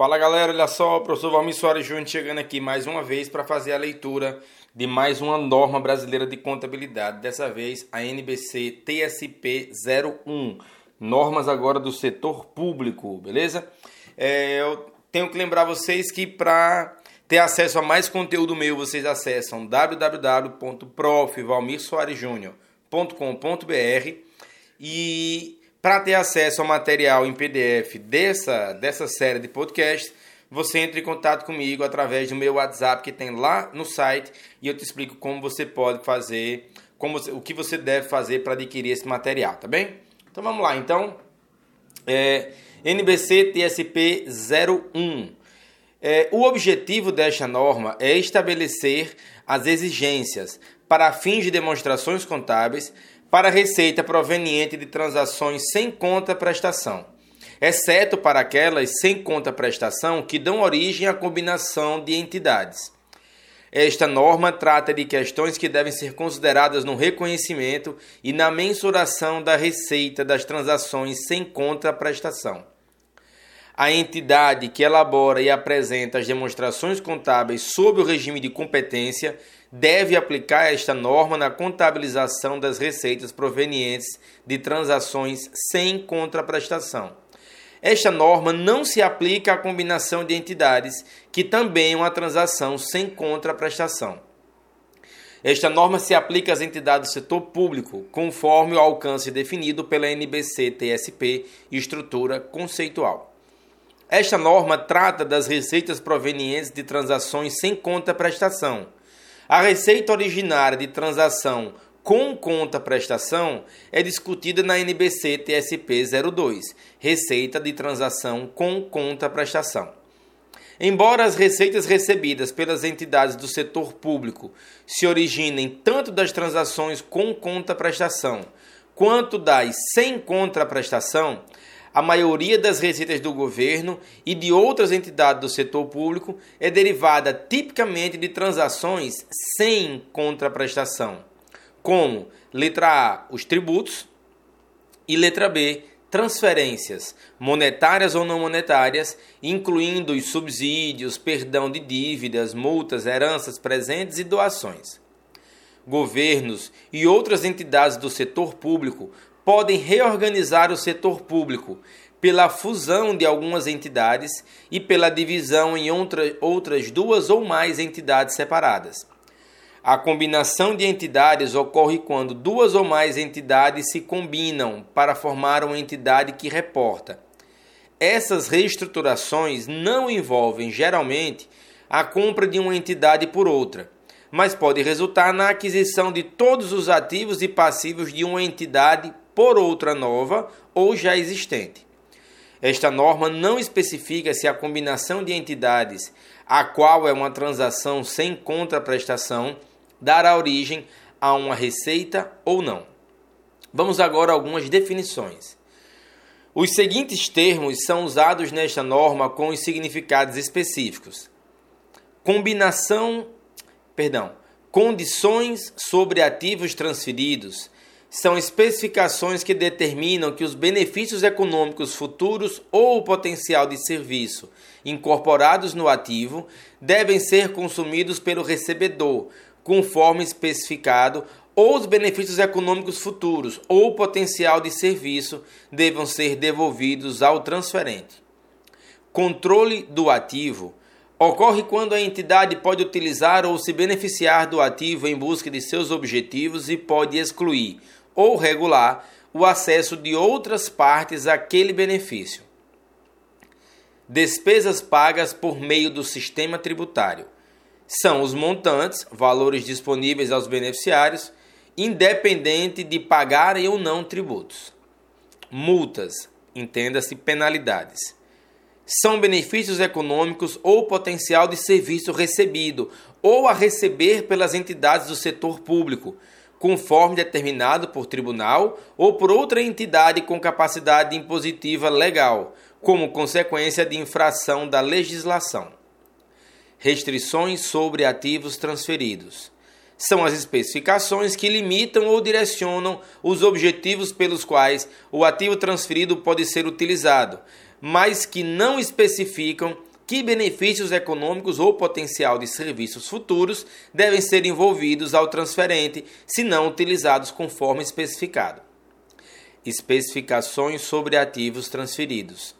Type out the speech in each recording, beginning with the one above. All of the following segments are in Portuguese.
Fala galera, olha só, o professor Valmir Soares Júnior chegando aqui mais uma vez para fazer a leitura de mais uma norma brasileira de contabilidade, dessa vez a NBC TSP 01, normas agora do setor público, beleza? É, eu tenho que lembrar vocês que para ter acesso a mais conteúdo meu, vocês acessam www.profvalmirsoaresjunior.com.br e para ter acesso ao material em PDF dessa, dessa série de podcasts, você entra em contato comigo através do meu WhatsApp que tem lá no site e eu te explico como você pode fazer, como o que você deve fazer para adquirir esse material, tá bem? Então vamos lá, então. É, NBC TSP 01. É, o objetivo desta norma é estabelecer as exigências para fins de demonstrações contábeis para receita proveniente de transações sem conta prestação, exceto para aquelas sem conta prestação que dão origem à combinação de entidades. Esta norma trata de questões que devem ser consideradas no reconhecimento e na mensuração da receita das transações sem conta prestação. A entidade que elabora e apresenta as demonstrações contábeis sob o regime de competência deve aplicar esta norma na contabilização das receitas provenientes de transações sem contraprestação. Esta norma não se aplica à combinação de entidades que também é uma transação sem contraprestação. Esta norma se aplica às entidades do setor público, conforme o alcance definido pela NBC-TSP estrutura conceitual. Esta norma trata das receitas provenientes de transações sem contraprestação, a receita originária de transação com conta prestação é discutida na NBC TSP 02, receita de transação com conta prestação. Embora as receitas recebidas pelas entidades do setor público se originem tanto das transações com conta prestação quanto das sem contraprestação, a maioria das receitas do governo e de outras entidades do setor público é derivada tipicamente de transações sem contraprestação, como letra A, os tributos, e letra B, transferências, monetárias ou não monetárias, incluindo os subsídios, perdão de dívidas, multas, heranças, presentes e doações. Governos e outras entidades do setor público podem reorganizar o setor público pela fusão de algumas entidades e pela divisão em outra, outras duas ou mais entidades separadas. A combinação de entidades ocorre quando duas ou mais entidades se combinam para formar uma entidade que reporta. Essas reestruturações não envolvem, geralmente, a compra de uma entidade por outra, mas pode resultar na aquisição de todos os ativos e passivos de uma entidade por outra nova ou já existente. Esta norma não especifica se a combinação de entidades, a qual é uma transação sem contraprestação, dará origem a uma receita ou não. Vamos agora a algumas definições. Os seguintes termos são usados nesta norma com os significados específicos: combinação, perdão, condições sobre ativos transferidos, são especificações que determinam que os benefícios econômicos futuros ou o potencial de serviço incorporados no ativo devem ser consumidos pelo recebedor, conforme especificado, ou os benefícios econômicos futuros ou o potencial de serviço devam ser devolvidos ao transferente. Controle do ativo ocorre quando a entidade pode utilizar ou se beneficiar do ativo em busca de seus objetivos e pode excluir ou regular o acesso de outras partes àquele benefício. Despesas pagas por meio do sistema tributário são os montantes, valores disponíveis aos beneficiários, independente de pagarem ou não tributos. Multas, entenda-se penalidades. São benefícios econômicos ou potencial de serviço recebido ou a receber pelas entidades do setor público, conforme determinado por tribunal ou por outra entidade com capacidade impositiva legal, como consequência de infração da legislação. Restrições sobre ativos transferidos. São as especificações que limitam ou direcionam os objetivos pelos quais o ativo transferido pode ser utilizado, mas que não especificam que benefícios econômicos ou potencial de serviços futuros devem ser envolvidos ao transferente, se não utilizados conforme especificado. Especificações sobre ativos transferidos.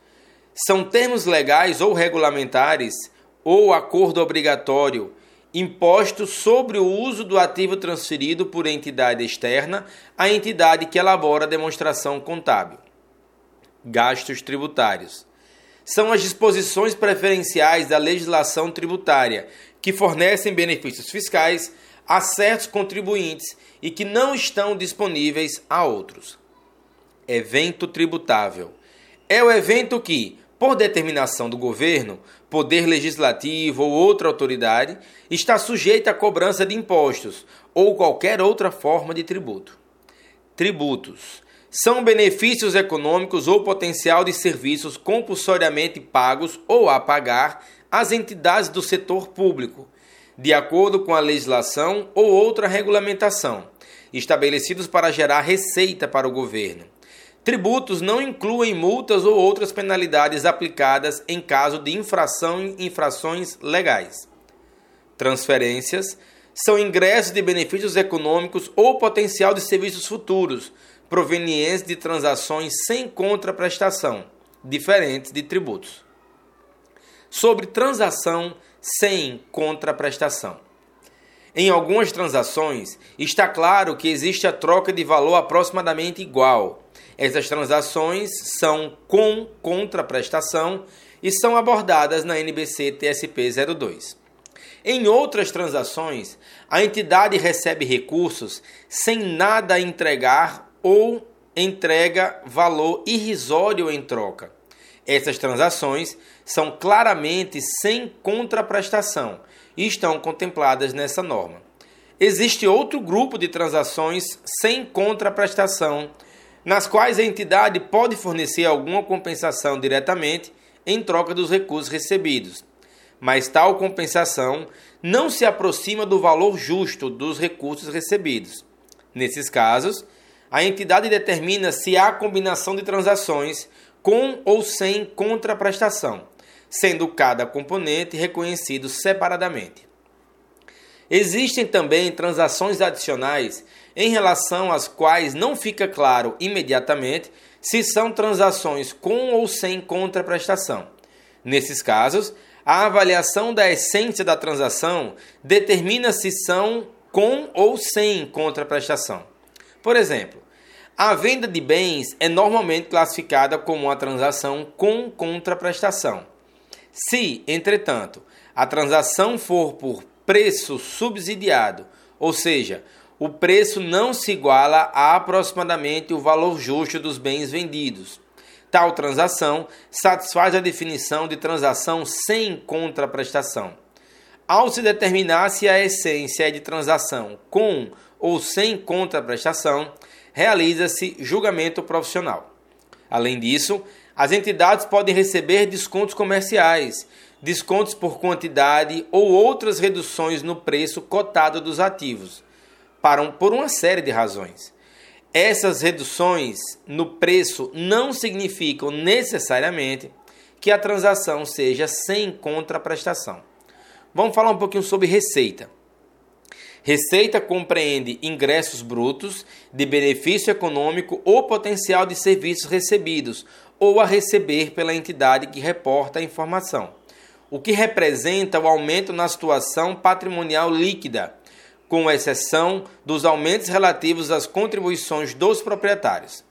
São termos legais ou regulamentares ou acordo obrigatório impostos sobre o uso do ativo transferido por entidade externa à entidade que elabora a demonstração contábil. Gastos tributários são as disposições preferenciais da legislação tributária que fornecem benefícios fiscais a certos contribuintes e que não estão disponíveis a outros. Evento tributável é o evento que, por determinação do governo, poder legislativo ou outra autoridade, está sujeita à cobrança de impostos ou qualquer outra forma de tributo. Tributos são benefícios econômicos ou potencial de serviços compulsoriamente pagos ou a pagar às entidades do setor público, de acordo com a legislação ou outra regulamentação, estabelecidos para gerar receita para o governo. Tributos não incluem multas ou outras penalidades aplicadas em caso de infração em infrações legais. Transferências são ingressos de benefícios econômicos ou potencial de serviços futuros, provenientes de transações sem contraprestação, diferentes de tributos. Sobre transação sem contraprestação. Em algumas transações, está claro que existe a troca de valor aproximadamente igual. Essas transações são com contraprestação e são abordadas na NBC TSP 02. Em outras transações, a entidade recebe recursos sem nada entregar ou entrega valor irrisório em troca. Essas transações são claramente sem contraprestação e estão contempladas nessa norma. Existe outro grupo de transações sem contraprestação, nas quais a entidade pode fornecer alguma compensação diretamente em troca dos recursos recebidos, mas tal compensação não se aproxima do valor justo dos recursos recebidos. Nesses casos, a entidade determina se há combinação de transações com ou sem contraprestação, sendo cada componente reconhecido separadamente. Existem também transações adicionais em relação às quais não fica claro imediatamente se são transações com ou sem contraprestação. Nesses casos, a avaliação da essência da transação determina se são com ou sem contraprestação. Por exemplo, a venda de bens é normalmente classificada como uma transação com contraprestação. Se, entretanto, a transação for por preço subsidiado, ou seja, o preço não se iguala a aproximadamente o valor justo dos bens vendidos. Tal transação satisfaz a definição de transação sem contraprestação. Ao se determinar se a essência é de transação com ou sem contraprestação, realiza-se julgamento profissional. Além disso, as entidades podem receber descontos comerciais, descontos por quantidade ou outras reduções no preço cotado dos ativos, para um, por uma série de razões. Essas reduções no preço não significam necessariamente que a transação seja sem contraprestação. Vamos falar um pouquinho sobre receita. Receita compreende ingressos brutos de benefício econômico ou potencial de serviços recebidos ou a receber pela entidade que reporta a informação, o que representa o aumento na situação patrimonial líquida, com exceção dos aumentos relativos às contribuições dos proprietários.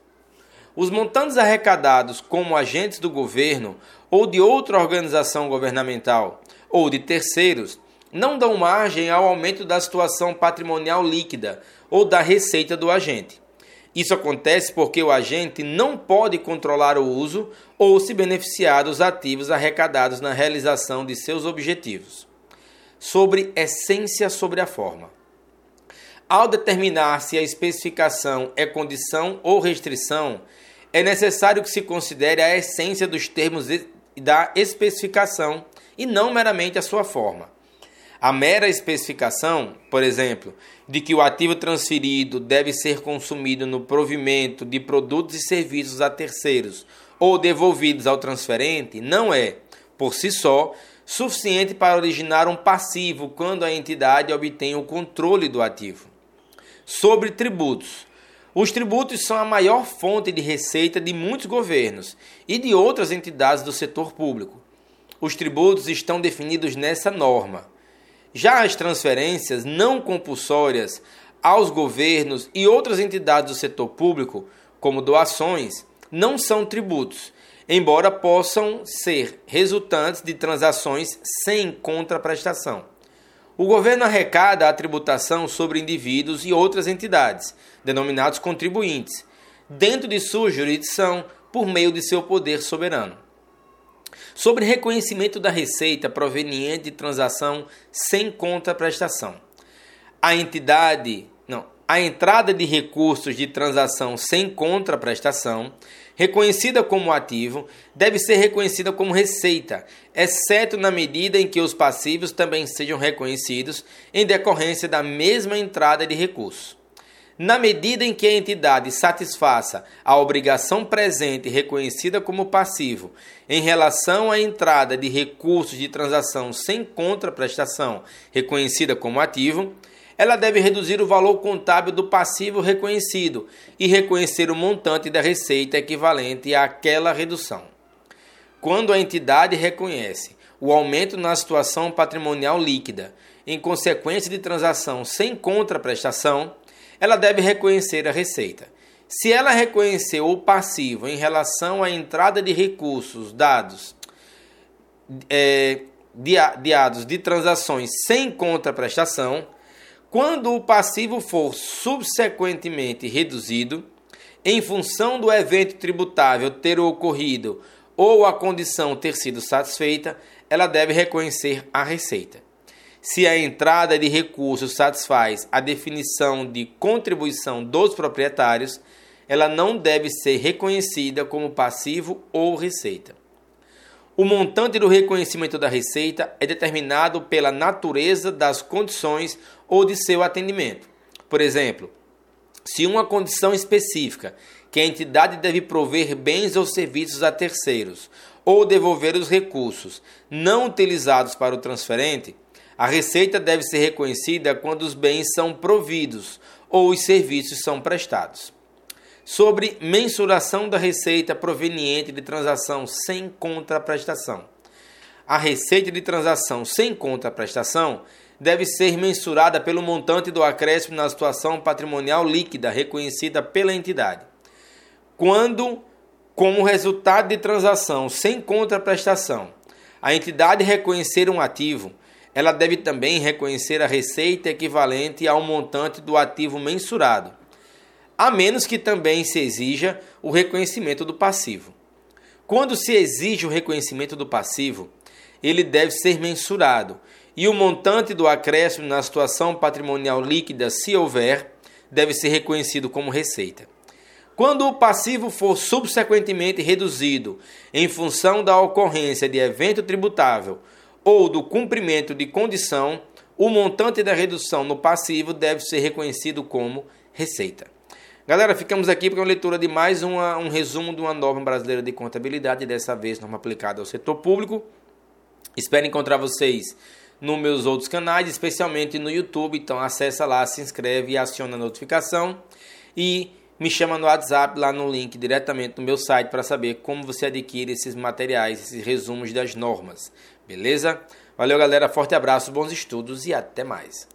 Os montantes arrecadados como agentes do governo ou de outra organização governamental ou de terceiros não dão margem ao aumento da situação patrimonial líquida ou da receita do agente. Isso acontece porque o agente não pode controlar o uso ou se beneficiar dos ativos arrecadados na realização de seus objetivos. Sobre essência sobre a forma. Ao determinar se a especificação é condição ou restrição, é necessário que se considere a essência dos termos da especificação e não meramente a sua forma. A mera especificação, por exemplo, de que o ativo transferido deve ser consumido no provimento de produtos e serviços a terceiros ou devolvidos ao transferente, não é, por si só, suficiente para originar um passivo quando a entidade obtém o controle do ativo. Sobre tributos. Os tributos são a maior fonte de receita de muitos governos e de outras entidades do setor público. Os tributos estão definidos nessa norma. Já as transferências não compulsórias aos governos e outras entidades do setor público, como doações, não são tributos embora possam ser resultantes de transações sem contraprestação. O governo arrecada a tributação sobre indivíduos e outras entidades, denominados contribuintes, dentro de sua jurisdição por meio de seu poder soberano. Sobre reconhecimento da receita proveniente de transação sem contraprestação. A entidade, não, a entrada de recursos de transação sem contraprestação reconhecida como ativo, deve ser reconhecida como receita, exceto na medida em que os passivos também sejam reconhecidos em decorrência da mesma entrada de recurso. Na medida em que a entidade satisfaça a obrigação presente reconhecida como passivo em relação à entrada de recursos de transação sem contraprestação reconhecida como ativo, ela deve reduzir o valor contábil do passivo reconhecido e reconhecer o montante da receita equivalente àquela redução. Quando a entidade reconhece o aumento na situação patrimonial líquida em consequência de transação sem contraprestação, ela deve reconhecer a receita. Se ela reconhecer o passivo em relação à entrada de recursos dados é, de, de transações sem contraprestação, quando o passivo for subsequentemente reduzido, em função do evento tributável ter ocorrido ou a condição ter sido satisfeita, ela deve reconhecer a receita. Se a entrada de recursos satisfaz a definição de contribuição dos proprietários, ela não deve ser reconhecida como passivo ou receita. O montante do reconhecimento da receita é determinado pela natureza das condições ou de seu atendimento. Por exemplo, se uma condição específica que a entidade deve prover bens ou serviços a terceiros ou devolver os recursos não utilizados para o transferente, a receita deve ser reconhecida quando os bens são providos ou os serviços são prestados sobre mensuração da receita proveniente de transação sem contraprestação. A receita de transação sem contraprestação deve ser mensurada pelo montante do acréscimo na situação patrimonial líquida reconhecida pela entidade. Quando, como resultado de transação sem contraprestação, a entidade reconhecer um ativo, ela deve também reconhecer a receita equivalente ao montante do ativo mensurado a menos que também se exija o reconhecimento do passivo. Quando se exige o reconhecimento do passivo, ele deve ser mensurado e o montante do acréscimo na situação patrimonial líquida, se houver, deve ser reconhecido como receita. Quando o passivo for subsequentemente reduzido em função da ocorrência de evento tributável ou do cumprimento de condição, o montante da redução no passivo deve ser reconhecido como receita. Galera, ficamos aqui para uma leitura de mais uma, um resumo de uma norma brasileira de contabilidade, dessa vez norma aplicada ao setor público. Espero encontrar vocês nos meus outros canais, especialmente no YouTube. Então acessa lá, se inscreve e aciona a notificação. E me chama no WhatsApp, lá no link diretamente no meu site para saber como você adquire esses materiais, esses resumos das normas. Beleza? Valeu, galera. Forte abraço, bons estudos e até mais.